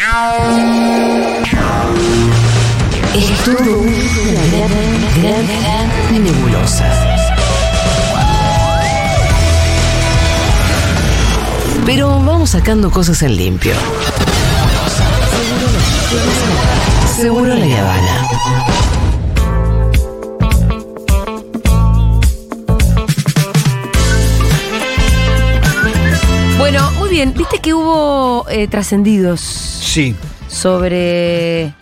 Es todo una gran, gran, gran nebulosa. Pero vamos sacando cosas en limpio. Seguro la Habana. Bueno, muy bien. ¿Viste que hubo eh, trascendidos Sí, sobre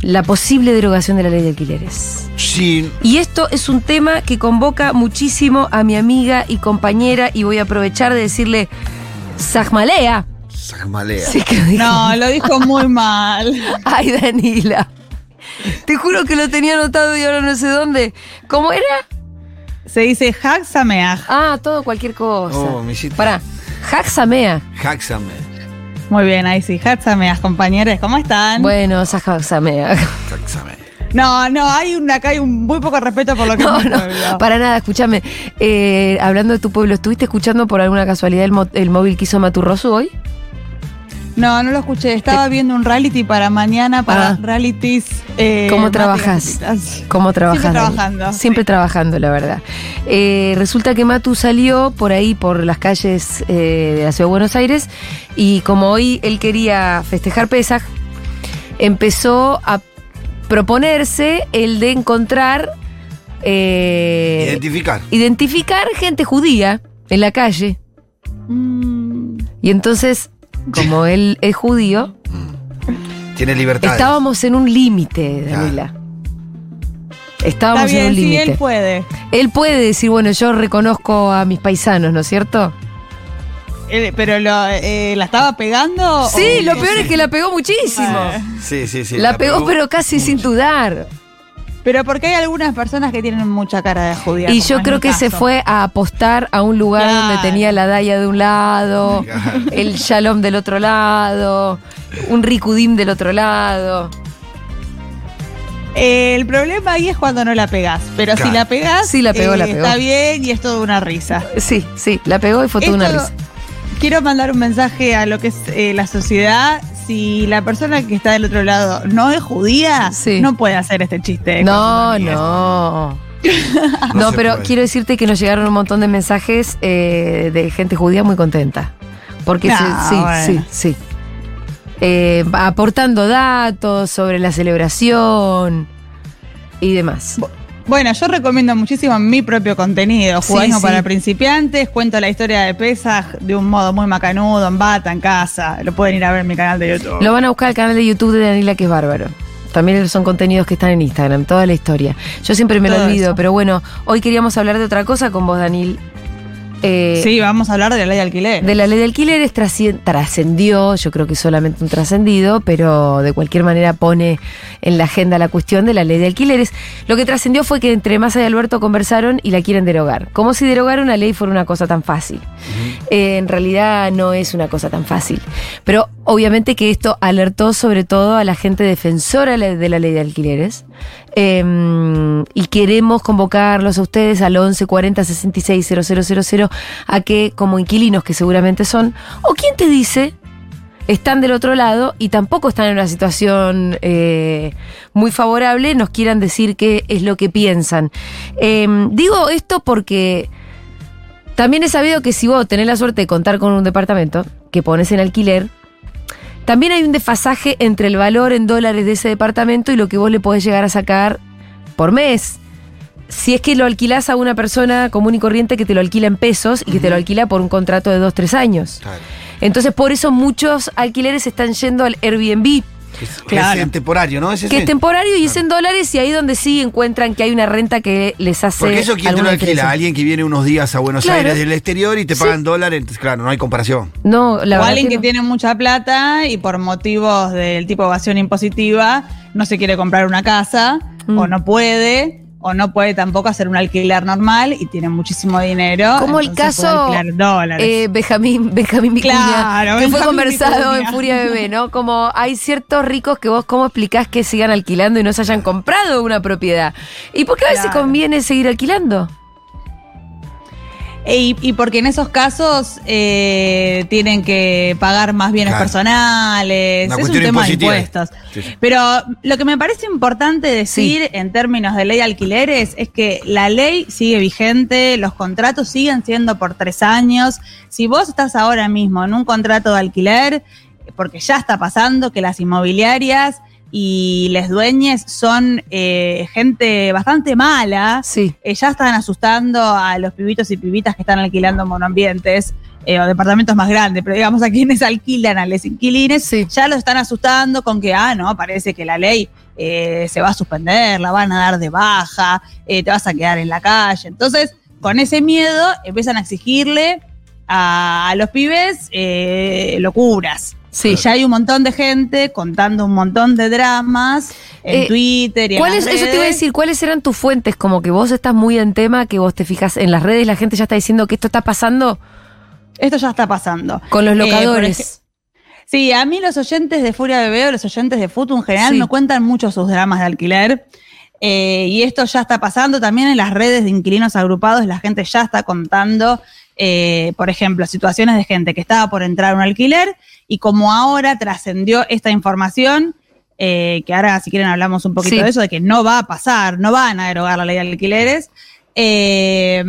la posible derogación de la ley de alquileres? sí. Y esto es un tema que convoca muchísimo a mi amiga y compañera y voy a aprovechar de decirle Sajmalea. Sajmalea. Sí que lo dije. No, lo dijo muy mal. Ay, Danila. Te juro que lo tenía anotado y ahora no sé dónde. ¿Cómo era? Se dice Haxameaj. Ah, todo cualquier cosa. Oh, me hiciste- Pará. Haxamea. Haxame. Muy bien, ahí sí. Haxameaj, compañeros. ¿Cómo están? Bueno, Sajaxamea. Haxame. No, no, hay un, acá hay un muy poco respeto por lo que No, es mi no, para nada, escúchame. Eh, hablando de tu pueblo, ¿estuviste escuchando por alguna casualidad el, mo- el móvil que hizo Maturroso hoy? No, no lo escuché. Estaba viendo un reality para mañana, para Ah. realities. eh, ¿Cómo trabajas? ¿Cómo trabajas? Siempre Dani? trabajando, Siempre sí. trabajando, la verdad. Eh, resulta que Matu salió por ahí, por las calles eh, de la ciudad de Buenos Aires, y como hoy él quería festejar Pesaj, empezó a proponerse el de encontrar. eh, Identificar. identificar gente judía en la calle. Mm, Y entonces, como él es judío, Tiene libertad. estábamos en un límite, Daniela. Estábamos Está en un bien, sí, límite. él puede. Él puede decir, bueno, yo reconozco a mis paisanos, ¿no es cierto? Él- pero lo, eh, ¿la estaba pegando? Sí, o- lo peor es que la pegó muchísimo. Eh, Sí, sí, sí. la pegó, pero casi sin dudar. Pero porque hay algunas personas que tienen mucha cara de judía. Y yo creo que se fue a apostar a un lugar Claro. donde tenía la Daya de un lado, Claro. el Shalom del otro lado, un Rikudim del otro lado. Eh, el problema ahí es cuando no la pegás. Pero Claro. si la pegás, Sí, la pegó, la pegó. está bien y es toda una risa. Sí, sí, la pegó y fue toda una risa. Quiero mandar un mensaje a lo que es eh, la sociedad. Si la persona que está del otro lado no es judía, Sí. no puede hacer este chiste. No, no. No pero puede. quiero decirte que nos llegaron un montón de mensajes eh, de gente judía muy contenta. Porque No, se- sí, bueno. sí, sí. Eh, aportando datos sobre la celebración y demás. Bueno, yo recomiendo muchísimo mi propio contenido. Sí, sí. para principiantes. Cuento la historia de Pesaj de un modo muy macanudo, en bata, en casa. Lo pueden ir a ver en mi canal de YouTube. Lo van a buscar al canal de YouTube de Daniela, que es bárbaro. También son contenidos que están en Instagram, toda la historia. Yo siempre me lo olvido, eso. pero bueno, hoy queríamos hablar de otra cosa con vos, Danil. Eh, sí, vamos a hablar de la ley de alquiler. De la ley de alquileres trascien- trascendió, yo creo que solamente un trascendido, pero de cualquier manera pone en la agenda la cuestión de la ley de alquileres. Lo que trascendió fue que entre Massa y Alberto conversaron y la quieren derogar. Como si derogar una ley fuera una cosa tan fácil. Eh, en realidad no es una cosa tan fácil. Pero obviamente que esto alertó sobre todo a la gente defensora de la ley de alquileres. Eh, y queremos convocarlos a ustedes al 11 40 66 000 a que, como inquilinos que seguramente son, o quién te dice, están del otro lado y tampoco están en una situación eh, muy favorable, nos quieran decir qué es lo que piensan. Eh, digo esto porque también he sabido que si vos tenés la suerte de contar con un departamento que pones en alquiler, también hay un desfasaje entre el valor en dólares de ese departamento y lo que vos le podés llegar a sacar por mes. Si es que lo alquilás a una persona común y corriente que te lo alquila en pesos y que te lo alquila por un contrato de dos, tres años. Claro. Entonces, por eso muchos alquileres están yendo al Airbnb, Que es, Claro. que es temporario, ¿no? Es que es temporario y es en dólares y ahí donde sí encuentran que hay una renta que les hace. Porque eso, ¿quién te lo alquila? Alguien que viene unos días a Buenos Claro. Aires del exterior y te Sí. pagan dólares, entonces, claro, no hay comparación. No, la o verdad alguien que, no. tiene mucha plata y por motivos del tipo evasión impositiva no se quiere comprar una casa Mm. o no puede o no puede tampoco hacer un alquiler normal y tiene muchísimo dinero. Como el caso eh, Benjamín, Benjamín Vicuña, Claro, que fue Benjamín conversado Vicuña. en Furia Bebé, ¿no? Como hay ciertos ricos que vos cómo explicás que sigan alquilando y no se hayan comprado una propiedad. ¿Y por qué a veces conviene seguir alquilando? E- Y, y porque en esos casos eh, tienen que pagar más bienes Claro. personales, Una es un tema de impuestos. Sí, sí. Pero lo que me parece importante decir en términos de ley de alquileres es que la ley sigue vigente, los contratos siguen siendo por tres años. Si vos estás ahora mismo en un contrato de alquiler, porque ya está pasando que las inmobiliarias y les dueñes son eh, gente bastante mala, Sí. eh, ya están asustando a los pibitos y pibitas que están alquilando monoambientes eh, o departamentos más grandes, pero digamos a quienes alquilan a los inquilines, Sí. ya lo están asustando con que, ah, no, parece que la ley eh, se va a suspender, la van a dar de baja, eh, te vas a quedar en la calle. Entonces, con ese miedo, empiezan a exigirle a, a los pibes locuras. Sí. Ya hay un montón de gente contando un montón de dramas en Eh, Twitter y en ¿Cuáles, las eso te iba a decir, ¿cuáles eran tus fuentes? Como que vos estás muy en tema, que vos te fijas en las redes, la gente ya está diciendo que esto está pasando Esto ya está pasando. con los Eh, locadores. Sí, a mí los oyentes de Furia Bebé o los oyentes de Futu en general Sí. me cuentan mucho sus dramas de alquiler. Eh, y esto ya está pasando también en las redes de inquilinos agrupados. La gente ya está contando, eh, por ejemplo, situaciones de gente que estaba por entrar a un alquiler y como ahora trascendió esta información, eh, que ahora si quieren hablamos un poquito Sí. de eso, de que no va a pasar, no van a derogar la ley de alquileres. Eh,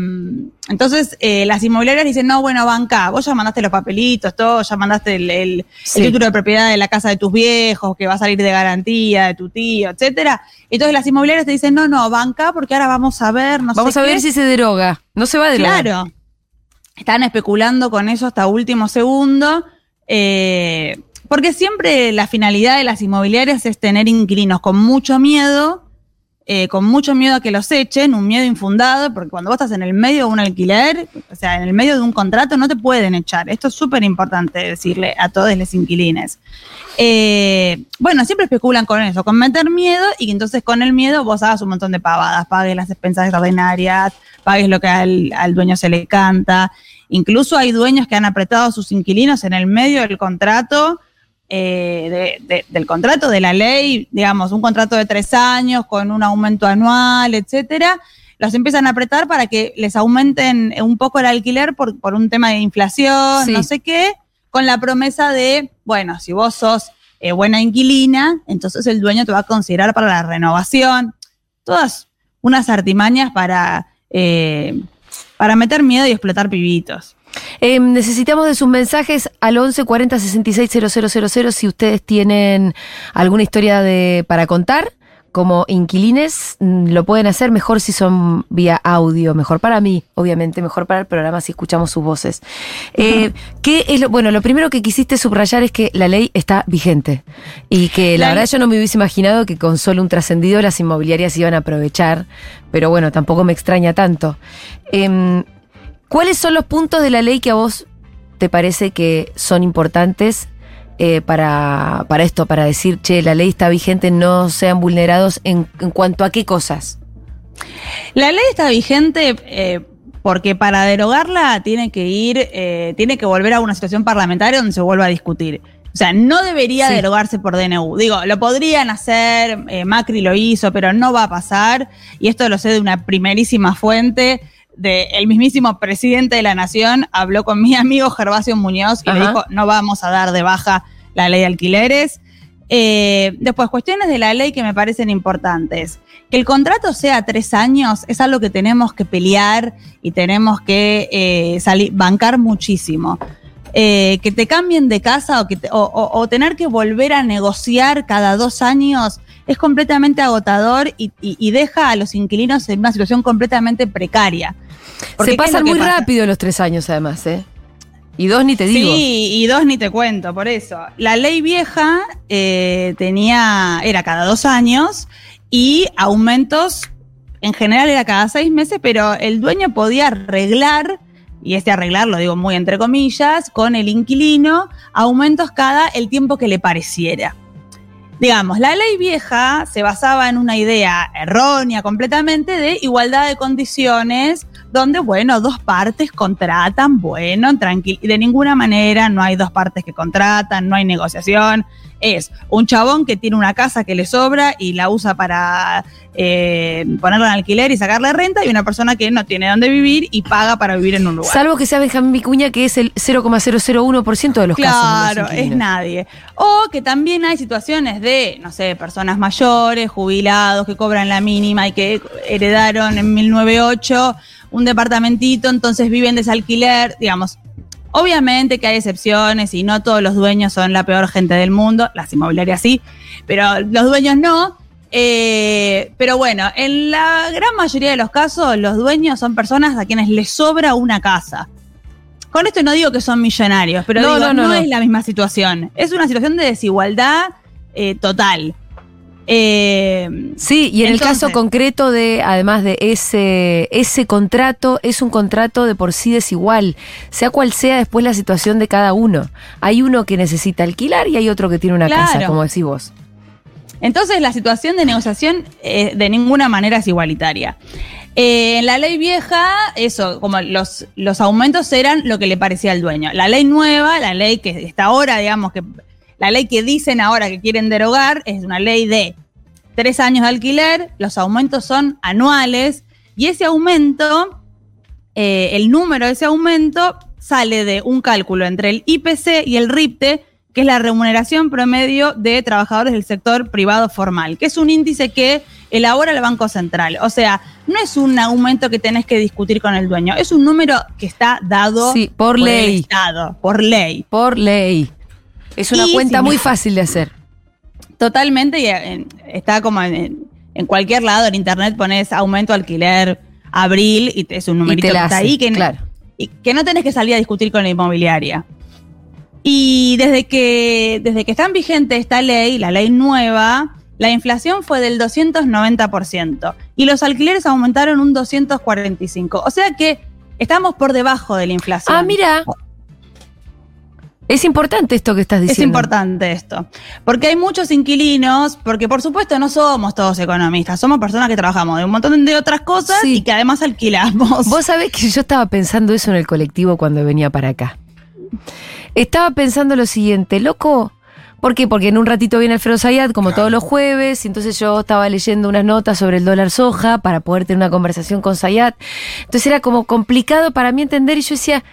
entonces, eh, las inmobiliarias dicen, no, bueno, banca, vos ya mandaste los papelitos, todo, ya mandaste el, el- Sí. el título de propiedad de la casa de tus viejos, que va a salir de garantía, de tu tío, etcétera. Entonces las inmobiliarias te dicen, no, no, banca, porque ahora vamos a ver, no Vamos sé a ver si se deroga. No se va a derogar. Claro. Están especulando con eso hasta último segundo. eh, porque siempre la finalidad de las inmobiliarias es tener inquilinos con mucho miedo, eh, con mucho miedo a que los echen, un miedo infundado, porque cuando vos estás en el medio de un alquiler, o sea, en el medio de un contrato, no te pueden echar. Esto es súper importante decirle a todos los inquilines. Eh, bueno, siempre especulan con eso, con meter miedo y entonces con el miedo vos hagas un montón de pavadas, pagues las expensas extraordinarias, pagues lo que al, al dueño se le canta. Incluso hay dueños que han apretado a sus inquilinos en el medio del contrato, eh, de- de- del contrato de la ley, digamos, un contrato de tres años con un aumento anual, etcétera. Los empiezan a apretar para que les aumenten un poco el alquiler por, por un tema de inflación, Sí. no sé qué, con la promesa de, bueno, si vos sos eh, buena inquilina, entonces el dueño te va a considerar para la renovación. Todas unas artimañas para, eh, para meter miedo y explotar pibitos. Eh, necesitamos de sus mensajes al 11 40 66 000 si ustedes tienen alguna historia de, para contar. Como inquilines, mm, lo pueden hacer mejor si son vía audio, mejor para mí, obviamente, mejor para el programa si escuchamos sus voces. Eh, ¿qué es lo, bueno, lo primero que quisiste subrayar es que la ley está vigente y que la, La verdad yo no me hubiese imaginado que con solo un trascendido las inmobiliarias iban a aprovechar, pero bueno, tampoco me extraña tanto. Em, ¿Cuáles son los puntos de la ley que a vos te parece que son importantes eh, para, para esto, para decir, che, la ley está vigente, no sean vulnerados en, en cuanto a qué cosas? La ley está vigente eh, porque para derogarla tiene que ir, eh, tiene que volver a una situación parlamentaria donde se vuelva a discutir. O sea, no debería Sí. derogarse por DNU. Digo, lo podrían hacer, eh, Macri lo hizo, pero no va a pasar. Y esto lo sé de una primerísima fuente. De el mismísimo presidente de la nación habló con mi amigo Gervasio Muñoz y le dijo: No vamos a dar de baja la ley de alquileres. Eh, después, cuestiones de la ley que me parecen importantes. Que el contrato sea tres años es algo que tenemos que pelear y tenemos que eh, salir, bancar muchísimo. Eh, que te cambien de casa o, que te- o- o- o tener que volver a negociar cada dos años es completamente agotador y, y- y deja a los inquilinos en una situación completamente precaria. Porque Se ¿qué es pasan muy pasa? rápido los tres años, además, ¿eh? Y dos ni te digo. Sí, y dos ni te cuento, por eso. La ley vieja eh, tenía, era cada dos años y aumentos, en general era cada seis meses, pero el dueño podía arreglar, y este arreglar lo digo muy entre comillas, con el inquilino, aumentos cada el tiempo que le pareciera. Digamos, la ley vieja se basaba en una idea errónea completamente de igualdad de condiciones, donde, bueno, dos partes contratan, bueno, tranquilo, de ninguna manera no hay dos partes que contratan, no hay negociación, es un chabón que tiene una casa que le sobra y la usa para eh, ponerla en alquiler y sacarle renta, y una persona que no tiene dónde vivir y paga para vivir en un lugar. Salvo que sea Benjamín Vicuña, que es el 0,001% de los casos. de Claro, es nadie. O que también hay situaciones de, no sé, personas mayores, jubilados, que cobran la mínima y que heredaron en 1908 un departamentito, entonces viven de ese alquiler, digamos. Obviamente que hay excepciones y no todos los dueños son la peor gente del mundo, las inmobiliarias sí, pero los dueños no. Eh, pero bueno, en la gran mayoría de los casos, los dueños son personas a quienes les sobra una casa. Con esto no digo que son millonarios, pero No, digo, no, no, no, no. es la misma situación. Es una situación de desigualdad eh, total. Eh, Sí, y en el caso concreto de, además de ese, ese contrato, es un contrato de por sí desigual, sea cual sea después la situación de cada uno. Hay uno que necesita alquilar y hay otro que tiene una casa, como decís vos. Entonces la situación de negociación eh, de ninguna manera es igualitaria. Eh, en la ley vieja, eso, como los, los aumentos eran lo que le parecía al dueño. La ley nueva, la ley que está ahora, digamos que la ley que dicen ahora que quieren derogar, es una ley de tres años de alquiler, los aumentos son anuales y ese aumento, eh, el número de ese aumento sale de un cálculo entre el IPC y el RIPTE, que es la remuneración promedio de trabajadores del sector privado formal, que es un índice que elabora el Banco Central. O sea, no es un aumento que tenés que discutir con el dueño, es un número que está dado Sí, por ley. Estado, por ley. Por ley. Es una Y cuenta si muy me- fácil de hacer. Totalmente, y eh, está como en, en cualquier lado en internet pones aumento alquiler abril y te- es un numerito que está ahí que, claro. y que no tenés que salir a discutir con la inmobiliaria. Y desde que, desde que está en vigente esta ley, la ley nueva, la inflación fue del 290% y los alquileres aumentaron un 245%. O sea que estamos por debajo de la inflación. Ah, mira. Es importante esto que estás diciendo. Es importante esto. Porque hay muchos inquilinos, porque por supuesto no somos todos economistas, somos personas que trabajamos de un montón de otras cosas Sí. y que además alquilamos. Vos sabés que yo estaba pensando eso en el colectivo cuando venía para acá. Estaba pensando lo siguiente, loco. ¿Por qué? Porque en un ratito viene Alfredo Zayat, como Claro. todos los jueves, y entonces yo estaba leyendo unas notas sobre el dólar soja para poder tener una conversación con Zayat. Entonces era como complicado para mí entender y yo decía,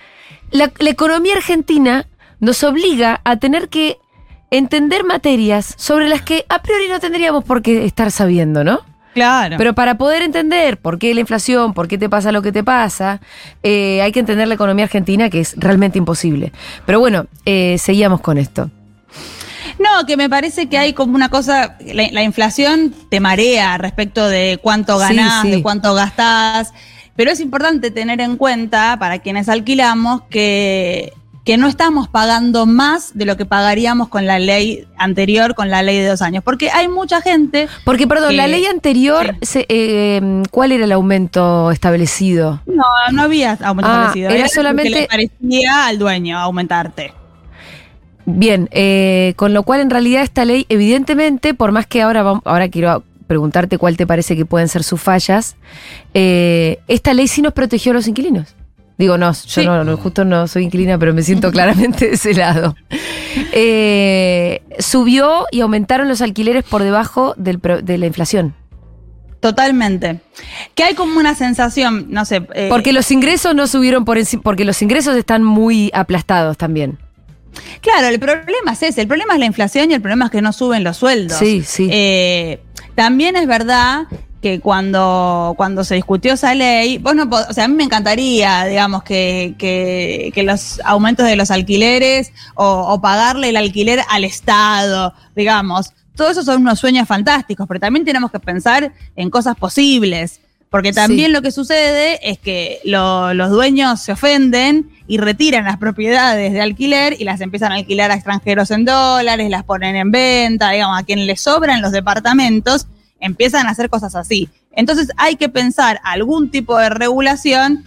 la, la economía argentina nos obliga a tener que entender materias sobre las que a priori no tendríamos por qué estar sabiendo, ¿no? Claro. Pero para poder entender por qué la inflación, por qué te pasa lo que te pasa, eh, hay que entender la economía argentina, que es realmente imposible. Pero bueno, eh, seguíamos con esto. No, que me parece que hay como una cosa, la, la inflación te marea respecto de cuánto Sí, ganás, sí. de cuánto gastás, pero es importante tener en cuenta para quienes alquilamos que, que no estamos pagando más de lo que pagaríamos con la ley anterior, con la ley de dos años, porque hay mucha gente Porque, perdón, Que- la ley anterior, se- eh, ¿cuál era el aumento establecido? No, no había aumento Ah, establecido. era solamente- que le parecía al dueño aumentarte. Bien, eh, con lo cual en realidad esta ley, evidentemente, por más que ahora, vam- ahora quiero preguntarte cuál te parece que pueden ser sus fallas, eh, esta ley sí nos protegió a los inquilinos. Digo, no, yo Sí. no, no, justo no soy inquilina, pero me siento claramente de ese lado. Eh, subió y aumentaron los alquileres por debajo del de la inflación. Totalmente. Que hay como una sensación, no sé. eh, Porque los ingresos no subieron por encima, porque los ingresos están muy aplastados también. Claro, el problema es ese. El problema es la inflación y el problema es que no suben los sueldos. Sí, sí. Eh, también es verdad que cuando, cuando se discutió esa ley, vos no o sea, a mí me encantaría, digamos, que, que, que los aumentos de los alquileres o, o pagarle el alquiler al Estado, digamos, todo eso son unos sueños fantásticos, pero también tenemos que pensar en cosas posibles. Porque también Sí. lo que sucede es que lo- los dueños se ofenden y retiran las propiedades de alquiler y las empiezan a alquilar a extranjeros en dólares, las ponen en venta, digamos, a quien les sobran los departamentos, empiezan a hacer cosas así. Entonces hay que pensar algún tipo de regulación,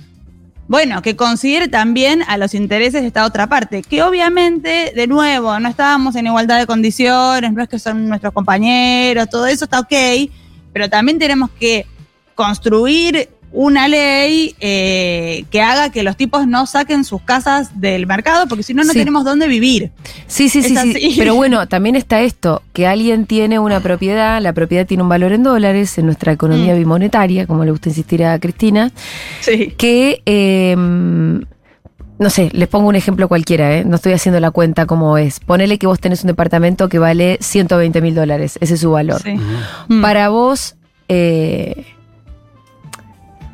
bueno, que considere también a los intereses de esta otra parte, que obviamente, de nuevo, no estábamos en igualdad de condiciones, no es que son nuestros compañeros, todo eso está ok, pero también tenemos que construir una ley eh, que haga que los tipos no saquen sus casas del mercado, porque si no, no Sí. tenemos dónde vivir. Sí, sí, sí, sí. Pero bueno, también está esto, que alguien tiene una propiedad, la propiedad tiene un valor en dólares en nuestra economía Mm. bimonetaria, como le gusta insistir a Cristina, Sí. que, eh, no sé, les pongo un ejemplo cualquiera, ¿eh? no estoy haciendo la cuenta como es. Ponele que vos tenés un departamento que vale 120 mil dólares, ese es su valor. Sí. Mm. Para vos, eh,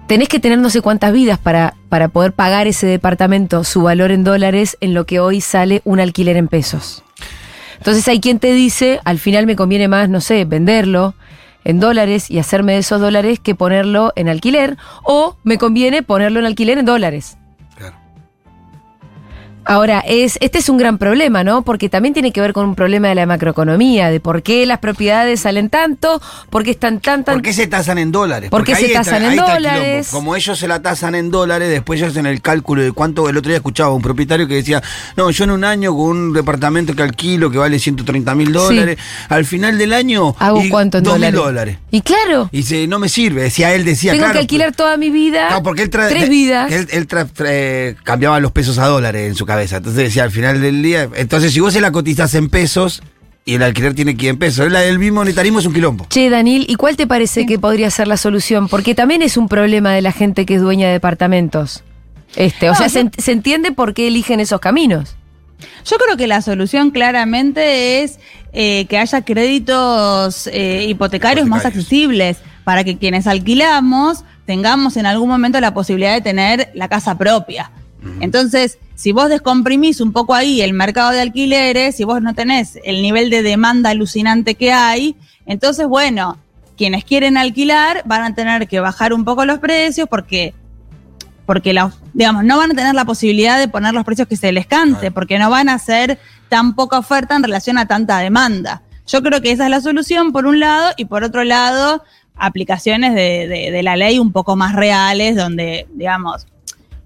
tenés que tener no sé cuántas vidas para, para poder pagar ese departamento, su valor en dólares, en lo que hoy sale un alquiler en pesos. Entonces hay quien te dice, al final me conviene más, no sé, venderlo en dólares y hacerme de esos dólares que ponerlo en alquiler, o me conviene ponerlo en alquiler en dólares. Ahora, es, este es un gran problema, ¿no? Porque también tiene que ver con un problema de la macroeconomía, de por qué las propiedades salen tanto, por qué están tan, tan... ¿Por qué se tasan en dólares? ¿Por qué se tasan en dólares? Como ellos se la tasan en dólares, después ellos hacen el cálculo de cuánto. El otro día escuchaba a un propietario que decía: No, yo en un año con un departamento que alquilo que vale 130 mil dólares, al final del año. ¿Hago y cuánto en 2.000 dólares? dólares. Y claro, Y dice: No me sirve. Decía él, decía. tengo claro, que alquilar toda mi vida, No, porque él tres vidas. Él, tra- cambiaba los pesos a dólares en su cabeza. Entonces decía, al final del día. Entonces, si vos se la cotizás en pesos y el alquiler tiene que ir en pesos, el, el mismo monetarismo es un quilombo. Che, Daniel, ¿y cuál te parece que podría ser la solución? Porque también es un problema de la gente que es dueña de departamentos. Este, o sea, yo- se, ent- se entiende por qué eligen esos caminos. Yo creo que la solución claramente es eh, que haya créditos eh, hipotecarios más accesibles para que quienes alquilamos tengamos en algún momento la posibilidad de tener la casa propia. Entonces, si vos descomprimís un poco ahí el mercado de alquileres, si vos no tenés el nivel de demanda alucinante que hay, entonces, bueno, quienes quieren alquilar van a tener que bajar un poco los precios porque porque la, digamos, no van a tener la posibilidad de poner los precios que se les cante, Claro. porque no van a ser tan poca oferta en relación a tanta demanda. Yo creo que esa es la solución, por un lado, y por otro lado, aplicaciones de, de- de la ley un poco más reales, donde, digamos,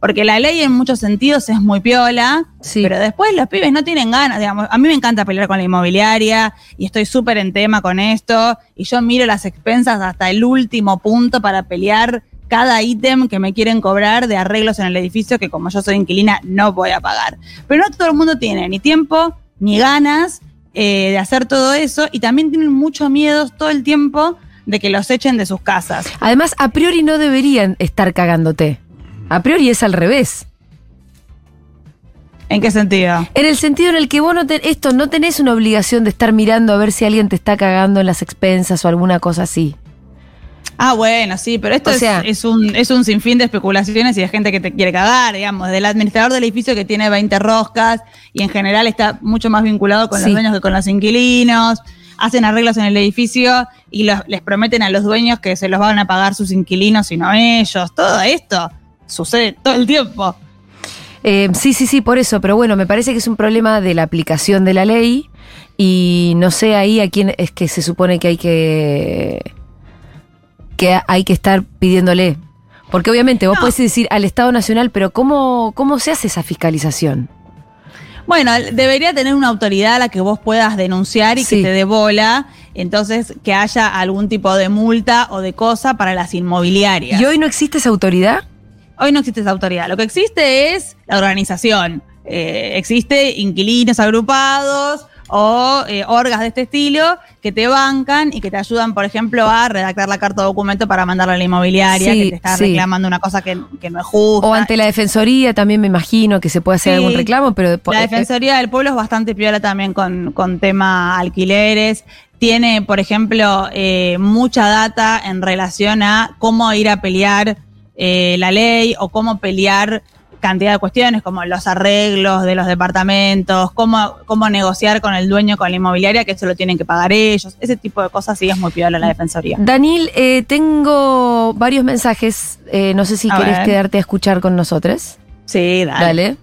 porque la ley en muchos sentidos es muy piola, Sí. pero después los pibes no tienen ganas, digamos, a mí me encanta pelear con la inmobiliaria y estoy súper en tema con esto y yo miro las expensas hasta el último punto para pelear cada ítem que me quieren cobrar de arreglos en el edificio que como yo soy inquilina no voy a pagar. Pero no todo el mundo tiene ni tiempo ni ganas eh, de hacer todo eso y también tienen mucho miedo todo el tiempo de que los echen de sus casas. Además, a priori no deberían estar cagándote. A priori es al revés. ¿En qué sentido? En el sentido en el que vos no ten- esto no tenés una obligación de estar mirando a ver si alguien te está cagando en las expensas o alguna cosa así. Ah, bueno, sí, pero esto O es- un, es un sinfín de especulaciones y de gente que te quiere cagar, digamos, del administrador del edificio que tiene 20 roscas y en general está mucho más vinculado con Sí. los dueños que con los inquilinos, hacen arreglos en el edificio y los- les prometen a los dueños que se los van a pagar sus inquilinos y no ellos. Todo esto sucede todo el tiempo. Eh, sí, sí, sí, por eso, pero bueno, me parece que es un problema de la aplicación de la ley y no sé ahí a quién es que se supone que hay que que hay que estar pidiéndole. Porque obviamente vos No. puedes decir al Estado Nacional, pero ¿cómo, ¿cómo se hace esa fiscalización? Bueno, debería tener una autoridad a la que vos puedas denunciar y Sí. que te dé bola, entonces que haya algún tipo de multa o de cosa para las inmobiliarias. ¿Y hoy no existe esa autoridad? Hoy no existe esa autoridad. Lo que existe es la organización. Eh, existe inquilinos agrupados o eh, orgas de este estilo que te bancan y que te ayudan, por ejemplo, a redactar la carta de documento para mandarla a la inmobiliaria Sí, que te está sí. reclamando una cosa que, que no es justa. O ante la Defensoría también me imagino que se puede hacer Sí. algún reclamo, pero... La Defensoría del Pueblo es bastante piola también con, con tema alquileres. Tiene, por ejemplo, eh, mucha data en relación a cómo ir a pelear eh, la ley o cómo pelear cantidad de cuestiones como los arreglos de los departamentos, cómo, cómo negociar con el dueño, con la inmobiliaria, que eso lo tienen que pagar ellos. Ese tipo de cosas sí es muy piola la Defensoría. Daniel, eh, tengo varios mensajes. eh, no sé si A querés ver. quedarte a escuchar con nosotros. Sí, dale. Dale.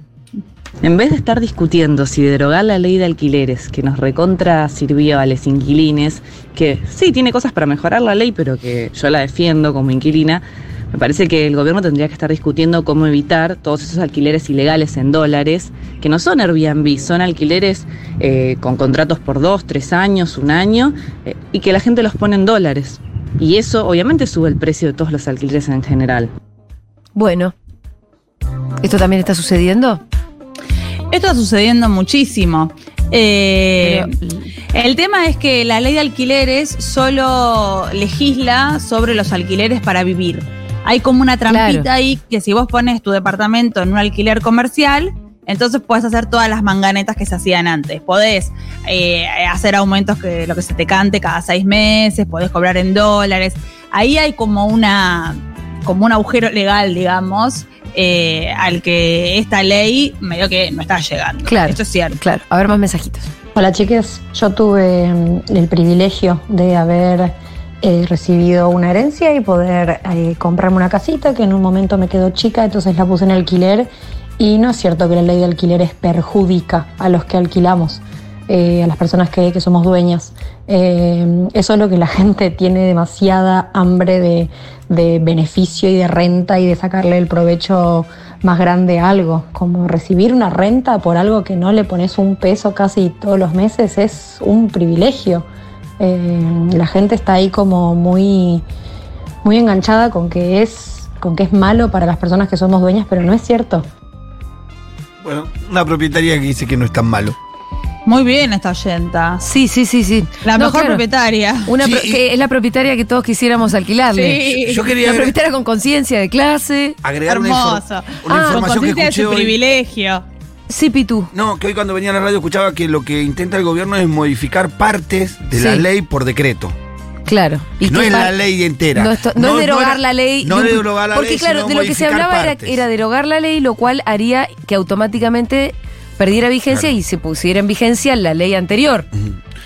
En vez de estar discutiendo si derogar la ley de alquileres, que nos recontra sirvió a los inquilines, que sí tiene cosas para mejorar la ley, pero que yo la defiendo como inquilina, me parece que el gobierno tendría que estar discutiendo cómo evitar todos esos alquileres ilegales en dólares, que no son Airbnb, son alquileres eh, con contratos por dos, tres años, un año, eh, y que la gente los pone en dólares. Y eso obviamente sube el precio de todos los alquileres en general. Bueno. ¿Esto también está sucediendo? Esto está sucediendo muchísimo. Eh, el tema es que la ley de alquileres solo legisla sobre los alquileres para vivir. Hay como una trampita Claro. ahí que si vos pones tu departamento en un alquiler comercial, entonces podés hacer todas las manganetas que se hacían antes. Podés eh, hacer aumentos que lo que se te cante cada seis meses, podés cobrar en dólares. Ahí hay como una como un agujero legal, digamos, eh, al que esta ley medio que no está llegando. Claro. Esto es cierto. Claro. A ver más mensajitos. Hola chiques, yo tuve mm, el privilegio de haber eh, recibido una herencia y poder eh, comprarme una casita que en un momento me quedó chica, entonces la puse en alquiler y no es cierto que la ley de alquileres perjudica a los que alquilamos, eh, a las personas que, que somos dueñas. Eh, es solo que la gente tiene demasiada hambre de, de beneficio y de renta y de sacarle el provecho más grande a algo, como recibir una renta por algo que no le pones un peso casi todos los meses es un privilegio. Eh, la gente está ahí como muy, muy enganchada con que es con que es malo para las personas que somos dueñas, pero no es cierto. Bueno, una propietaria que dice que no es tan malo. Muy bien esta oyenta. Sí, sí, sí, sí. La No, mejor claro. propietaria. Una Sí, pro- que es la propietaria que todos quisiéramos alquilarle. Sí. Yo quería La propietaria con conciencia de clase. agregar una, Hermoso. una Ah, Con información conciencia de su hoy. privilegio. Sí, Pitu. No, que hoy cuando venía a la radio escuchaba que lo que intenta el gobierno es modificar partes de la ley por decreto. Claro. no qué es la ley entera. No, esto- no es derogar era- la ley. No de derogar la Porque ley, claro, sino de lo que se hablaba era, derogar la ley, lo cual haría que automáticamente perdiera vigencia Claro. y se pusiera en vigencia la ley anterior.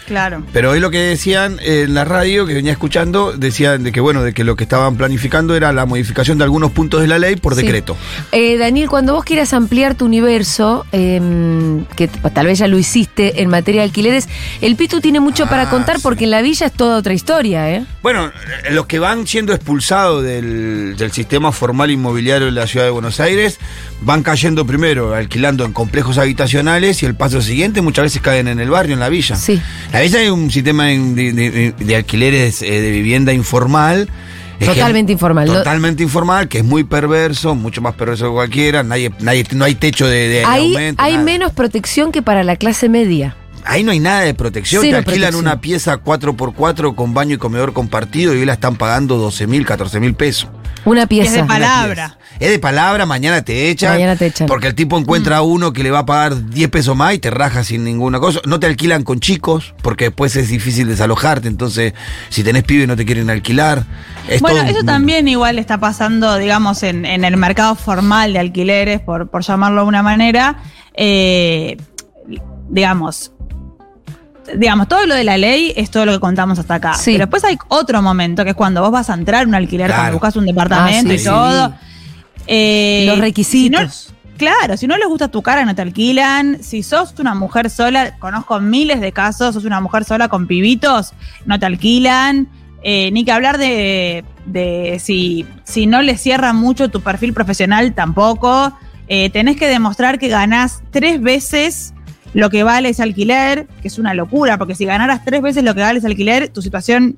Claro. Pero hoy lo que decían en la radio, que venía escuchando, decían de que bueno, de que lo que estaban planificando era la modificación de algunos puntos de la ley por Sí. decreto. Eh, Daniel, cuando vos quieras ampliar tu universo, em, que tal vez ya lo hiciste en materia de alquileres, el Pitu tiene mucho para Ah, contar sí. porque en la villa es toda otra historia, ¿eh? Bueno, los que van siendo expulsados del, del sistema formal inmobiliario de la ciudad de Buenos Aires van cayendo primero, alquilando en complejos habitacionales y el paso siguiente muchas veces caen en el barrio, en la villa. Sí. La villa hay un sistema de, de- de alquileres eh, de vivienda informal. Es que- Totalmente informal, ¿no? Totalmente informal, que es muy perverso, mucho más perverso que cualquiera. Nadie, nadie, no hay techo de, de Ahí aumento. hay nada. menos protección que para la clase media. Ahí no hay nada de protección. Cero Te alquilan protección. una pieza 4x4 con baño y comedor compartido y hoy la están pagando 12 mil, 14 mil pesos. Una Es pieza. de palabra. Es de palabra, mañana te echan. Mañana te echan. Porque el tipo encuentra a uno que le va a pagar 10 pesos más y te raja sin ninguna cosa. No te alquilan con chicos, porque después es difícil desalojarte. Entonces, si tenés pibe no te quieren alquilar. Es Bueno, todo- eso también igual está pasando, digamos, en, en el mercado formal de alquileres, por, por llamarlo de una manera. Eh, digamos, digamos, todo lo de la ley es todo lo que contamos hasta acá. Sí. Pero después hay otro momento que es cuando vos vas a entrar a un alquiler, Claro. cuando buscas un departamento Ah, y todo. sí. Eh, Los si requisitos. no- Claro, si no les gusta tu cara, no te alquilan. Si sos una mujer sola, conozco miles de casos, sos una mujer sola con pibitos, no te alquilan. Eh, ni que hablar de, de si, si no le cierra mucho tu perfil profesional, tampoco. Eh, tenés que demostrar que ganás tres veces lo que vale ese alquiler, que es una locura, porque si ganaras tres veces lo que vale ese alquiler, tu situación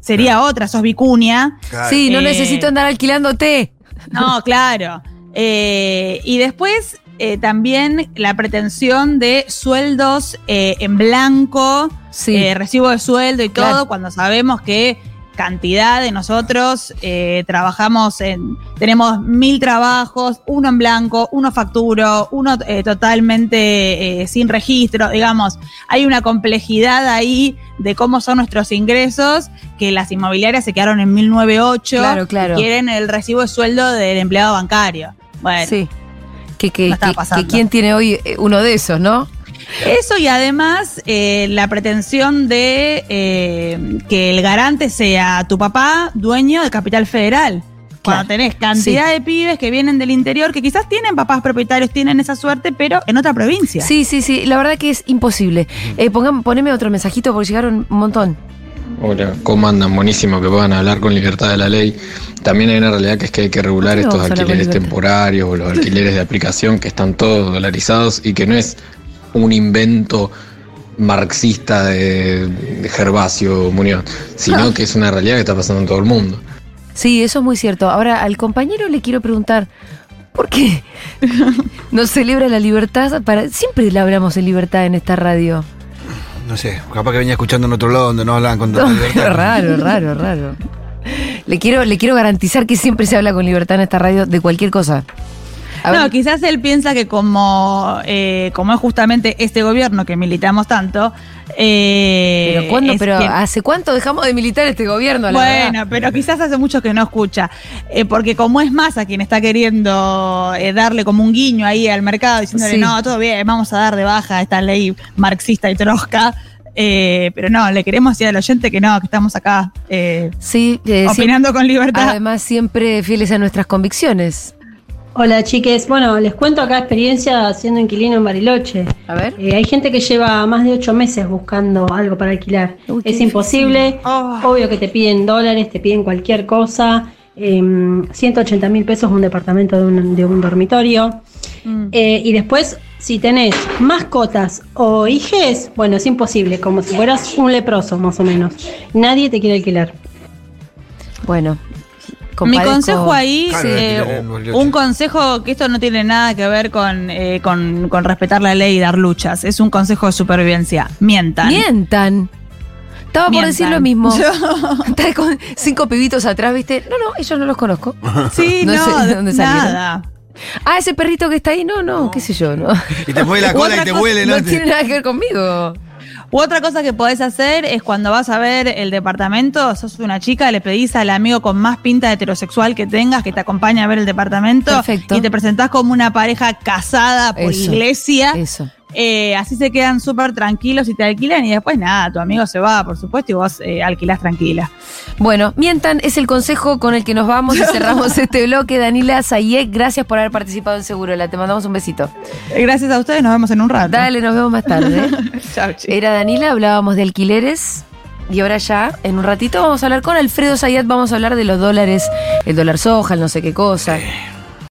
sería otra, sos vicuña. Claro. Sí, no Eh, necesito andar alquilándote. No, claro. Eh, y después eh, también la pretensión de sueldos eh, en blanco, Sí. eh, recibo de sueldo y todo, Claro. cuando sabemos que cantidad de nosotros eh, trabajamos en, tenemos mil trabajos, uno en blanco, uno facturo, uno eh, totalmente eh, sin registro, digamos, hay una complejidad ahí de cómo son nuestros ingresos, que las inmobiliarias se quedaron en 1098 Claro, claro. y quieren el recibo de sueldo del empleado bancario. Bueno, Sí. Que, que, No que- que quién tiene hoy eh, uno de esos, ¿no? Eso y además eh, la pretensión de eh, que el garante sea tu papá, dueño de Capital Federal. Cuando Claro. tenés cantidad Sí. de pibes que vienen del interior, que quizás tienen papás propietarios, tienen esa suerte, pero en otra provincia. Sí, sí, sí. La verdad que es imposible. Eh, pongam- poneme otro mensajito porque llegaron un montón. Hola, ¿cómo andan? Buenísimo que puedan hablar con libertad de la ley. También hay una realidad que es que hay que regular ¿Por qué no estos alquileres temporarios o los alquileres de aplicación que están todos dolarizados y que no es un invento marxista de, de Gervasio Muñoz, sino que es una realidad que está pasando en todo el mundo. Sí, eso es muy cierto. Ahora, al compañero le quiero preguntar, ¿por qué no celebra la libertad? Para... Siempre le hablamos de libertad en esta radio. No sé, capaz que venía escuchando en otro lado donde no hablaban con No, libertad. raro, raro, raro. Le quiero, le quiero garantizar que siempre se habla con libertad en esta radio de cualquier cosa. A No, ver, quizás él piensa que como, eh, como es justamente este gobierno que militamos tanto. eh, pero ¿cuándo? Pero que- ¿hace cuánto dejamos de militar este gobierno? La bueno, verdad? pero quizás hace mucho que no escucha. Eh, porque como es Massa quien está queriendo eh, darle como un guiño ahí al mercado, diciéndole, Sí. no, todo bien, vamos a dar de baja esta ley marxista y trosca. eh, pero no, le queremos decir al oyente que no, que estamos acá eh, Sí, eh, sí. opinando con libertad. Además, siempre fieles a nuestras convicciones. Hola chiques, bueno, les cuento acá experiencia siendo inquilino en Bariloche. A ver. Eh, hay gente que lleva más de ocho meses buscando algo para alquilar. Uy, es imposible, Oh. obvio que te piden dólares, te piden cualquier cosa. eh, 180 mil pesos un departamento de un, de un dormitorio. Mm. Eh, y después, si tenés mascotas o hijes, bueno, es imposible, como si fueras un leproso más o menos. Nadie te quiere alquilar. Bueno. Mi consejo ahí, Claro, eh, un consejo que esto no tiene nada que ver con, eh, con, con respetar la ley y dar luchas, es un consejo de supervivencia. Mientan. Mientan. Estaba por decir lo mismo. Estás con cinco pibitos atrás, ¿viste? No, no, ellos no los conozco. Sí, No no, sé de dónde salieron. nada. Ah, ese perrito que está ahí, no, no, qué sé yo, ¿no? Y te mueve la cola y te cosa, huele, No ¿no? tiene nada que ver conmigo. U otra cosa que podés hacer es cuando vas a ver el departamento, sos una chica, le pedís al amigo con más pinta de heterosexual que tengas que te acompañe a ver el departamento Perfecto. y te presentás como una pareja casada por Eso, iglesia. Eso. Eh, así se quedan súper tranquilos y te alquilan y después nada, tu amigo se va, por supuesto, y vos eh, alquilás tranquila. Bueno, mientan es el consejo con el que nos vamos y cerramos este bloque. Danila Sayek, gracias por haber participado en Segurola. Te mandamos un besito. Gracias a ustedes, nos vemos en un rato. Dale, nos vemos más tarde. Chau, chicos. Era Danila, hablábamos de alquileres. Y ahora ya, en un ratito, vamos a hablar con Alfredo Zayat, vamos a hablar de los dólares, el dólar soja, el no sé qué cosa.